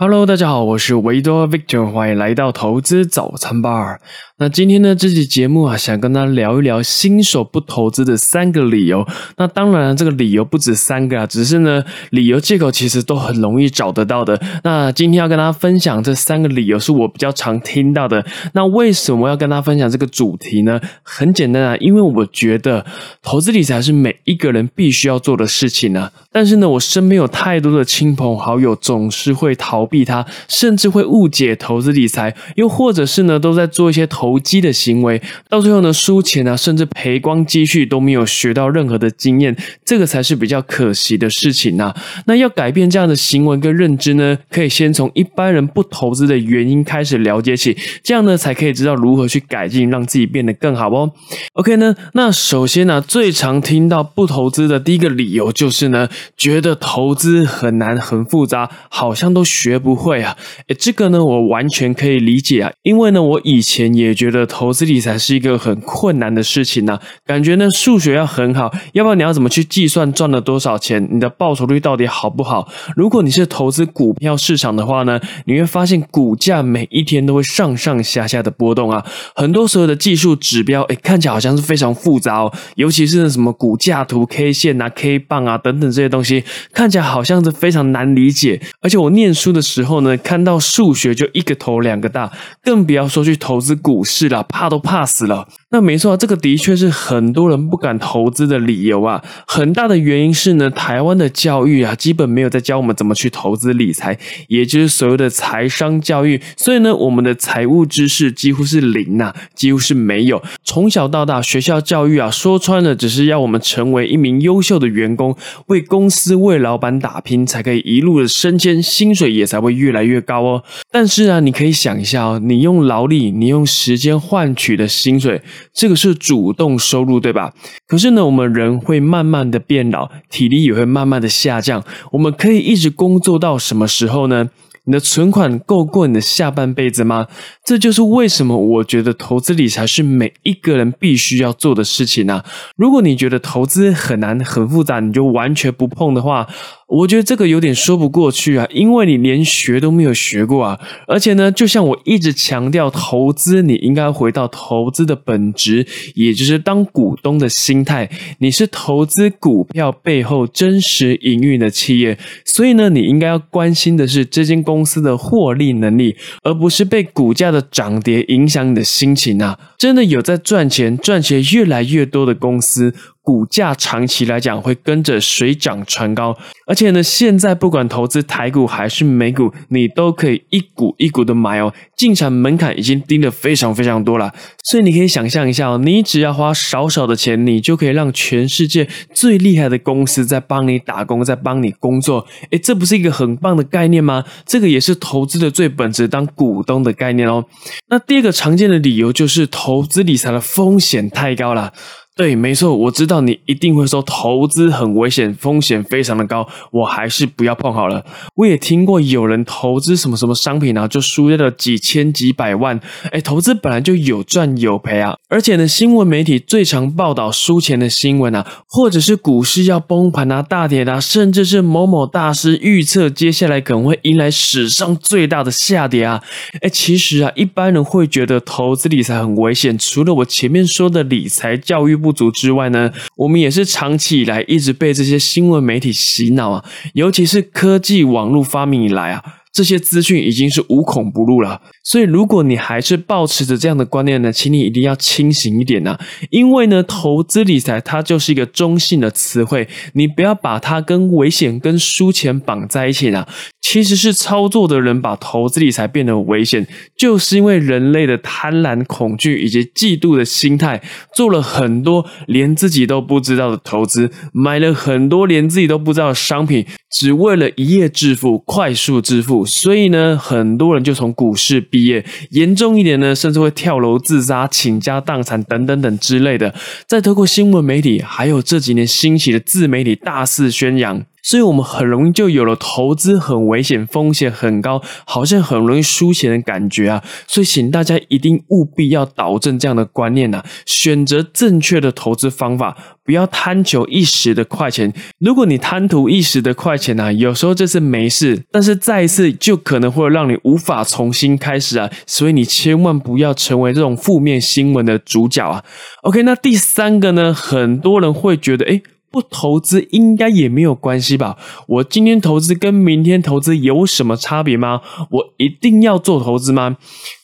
Hello，大家好，我是维多 Victor，欢迎来到投资早餐 bar。那今天呢，这期节目啊，想跟大家聊一聊新手不投资的三个理由。那当然，这个理由不止三个啊，只是呢，理由借口其实都很容易找得到的。那今天要跟大家分享这三个理由，是我比较常听到的。那为什么要跟大家分享这个主题呢？很简单啊，因为我觉得投资理财是每一个人必须要做的事情呢。但是呢，我身边有太多的亲朋好友总是会逃避它，甚至会误解投资理财，又或者是呢，都在做一些投机的行为，到最后呢，输钱啊，甚至赔光积蓄都没有学到任何的经验，这个才是比较可惜的事情呐。那要改变这样的行为跟认知呢，可以先从一般人不投资的原因开始了解起，这样呢，才可以知道如何去改进，让自己变得更好哦。OK 呢，那首先呢，最常听到不投资的第一个理由就是呢。觉得投资很难很复杂，好像都学不会啊！诶，这个呢，我完全可以理解啊，因为呢，我以前也觉得投资理财是一个很困难的事情呢，感觉呢数学要很好，要不然你要怎么去计算赚了多少钱，你的报酬率到底好不好？如果你是投资股票市场的话呢，你会发现股价每一天都会上上下下的波动啊，很多时候的技术指标，诶，看起来好像是非常复杂哦，尤其是那什么股价图、K 线啊、K 棒啊等等这些东西。看起来好像是非常难理解，而且我念书的时候呢，看到数学就一个头两个大，更不要说去投资股市了，怕都怕死了。那没错，这个的确是很多人不敢投资的理由啊。很大的原因是呢，台湾的教育啊，基本没有在教我们怎么去投资理财，也就是所谓的财商教育。所以呢，我们的财务知识几乎是零呐，几乎是没有。从小到大，学校教育啊，说穿了，只是要我们成为一名优秀的员工，为公司、为老板打拼，才可以一路的升迁，薪水也才才会越来越高哦。但是啊，你可以想一下哦，你用劳力，你用时间换取的薪水。这个是主动收入，对吧？可是呢，我们人会慢慢的变老，体力也会慢慢的下降。我们可以一直工作到什么时候呢？你的存款够过你的下半辈子吗？这就是为什么我觉得投资理财是每一个人必须要做的事情呢。如果你觉得投资很难、很复杂，你就完全不碰的话。我觉得这个有点说不过去啊，因为你连学都没有学过啊，而且呢，就像我一直强调，投资你应该回到投资的本质，也就是当股东的心态。你是投资股票背后真实营运的企业，所以呢，你应该要关心的是这间公司的获利能力，而不是被股价的涨跌影响你的心情啊。真的有在赚钱、赚钱越来越多的公司。股价长期来讲会跟着水涨船高，而且呢，现在不管投资台股还是美股，你都可以一股一股的买哦。进场门槛已经低的非常非常多了，所以你可以想象一下哦，你只要花少少的钱，你就可以让全世界最厉害的公司在帮你打工，在帮你工作。诶，这不是一个很棒的概念吗？这个也是投资的最本质，当股东的概念哦。那第二个常见的理由就是投资理财的风险太高了。对，没错，我知道你一定会说投资很危险，风险非常的高，我还是不要碰好了。我也听过有人投资什么什么商品啊，就输掉了几千几百万。哎，投资本来就有赚有赔啊，而且呢，新闻媒体最常报道输钱的新闻啊，或者是股市要崩盘啊、大跌啊，甚至是某某大师预测接下来可能会迎来史上最大的下跌啊。哎，其实啊，一般人会觉得投资理财很危险，除了我前面说的理财教育部。不足之外呢，我们也是长期以来一直被这些新闻媒体洗脑啊，尤其是科技网络发明以来啊。这些资讯已经是无孔不入了，所以如果你还是保持着这样的观念呢，请你一定要清醒一点呐，因为呢，投资理财它就是一个中性的词汇，你不要把它跟危险、跟输钱绑在一起啊。其实是操作的人把投资理财变得危险，就是因为人类的贪婪、恐惧以及嫉妒的心态，做了很多连自己都不知道的投资，买了很多连自己都不知道的商品。只为了一夜致富、快速致富，所以呢，很多人就从股市毕业，严重一点呢，甚至会跳楼自杀、倾家荡产等等等之类的。再透过新闻媒体，还有这几年兴起的自媒体大肆宣扬，所以我们很容易就有了投资很危险、风险很高，好像很容易输钱的感觉啊。所以，请大家一定务必要导正这样的观念呐，选择正确的投资方法，不要贪求一时的快钱。如果你贪图一时的快钱呐，有时候这是没事，但是再一次就可能会让你无法重新开始啊。所以你千万不要成为这种负面新闻的主角啊。OK，那第三个呢，很多人会觉得，哎。不投资应该也没有关系吧？我今天投资跟明天投资有什么差别吗？我一定要做投资吗？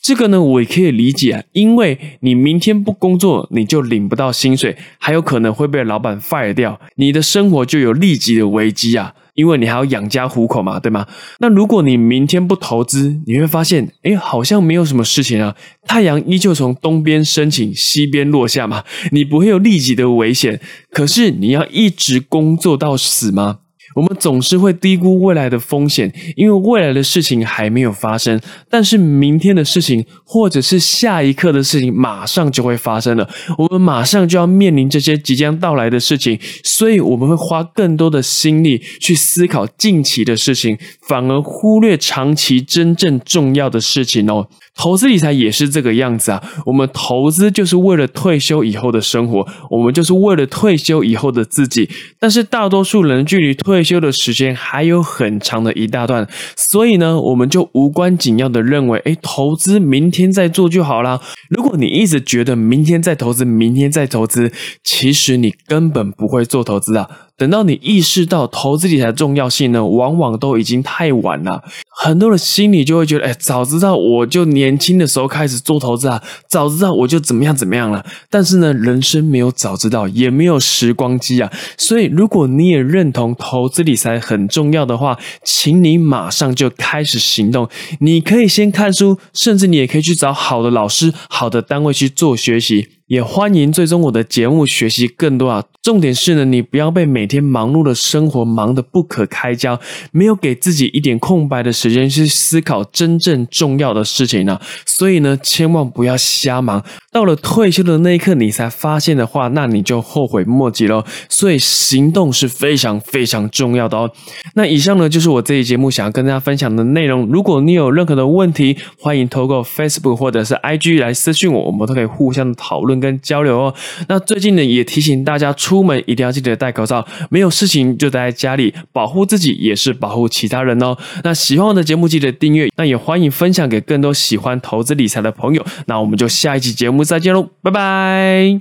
这个呢，我也可以理解，因为你明天不工作，你就领不到薪水，还有可能会被老板 fire 掉，你的生活就有立即的危机啊。因为你还要养家糊口嘛，对吗？那如果你明天不投资，你会发现，哎，好像没有什么事情啊，太阳依旧从东边升起，西边落下嘛，你不会有立即的危险。可是你要一直工作到死吗？我们总是会低估未来的风险，因为未来的事情还没有发生，但是明天的事情或者是下一刻的事情马上就会发生了。我们马上就要面临这些即将到来的事情，所以我们会花更多的心力去思考近期的事情，反而忽略长期真正重要的事情哦。投资理财也是这个样子啊，我们投资就是为了退休以后的生活，我们就是为了退休以后的自己。但是大多数人距离退休的时间还有很长的一大段，所以呢，我们就无关紧要的认为，哎，投资明天再做就好啦。如果你一直觉得明天再投资，明天再投资，其实你根本不会做投资啊。等到你意识到投资理财的重要性呢，往往都已经太晚了。很多人心里就会觉得，哎，早知道我就年轻的时候开始做投资啊，早知道我就怎么样怎么样了。但是呢，人生没有早知道，也没有时光机啊。所以，如果你也认同投资理财很重要的话，请你马上就开始行动。你可以先看书，甚至你也可以去找好的老师、好的单位去做学习。也欢迎追踪我的节目，学习更多啊！重点是呢，你不要被每天忙碌的生活忙得不可开交，没有给自己一点空白的时间去思考真正重要的事情呢。所以呢，千万不要瞎忙。到了退休的那一刻，你才发现的话，那你就后悔莫及了。所以行动是非常非常重要的哦。那以上呢，就是我这一节目想要跟大家分享的内容。如果你有任何的问题，欢迎透过 Facebook 或者是 IG 来私讯我，我们都可以互相讨论跟交流哦。那最近呢，也提醒大家出门一定要记得戴口罩，没有事情就待在家里，保护自己也是保护其他人哦。那喜欢我的节目，记得订阅，那也欢迎分享给更多喜欢投资理财的朋友。那我们就下一期节目。再见喽，拜拜。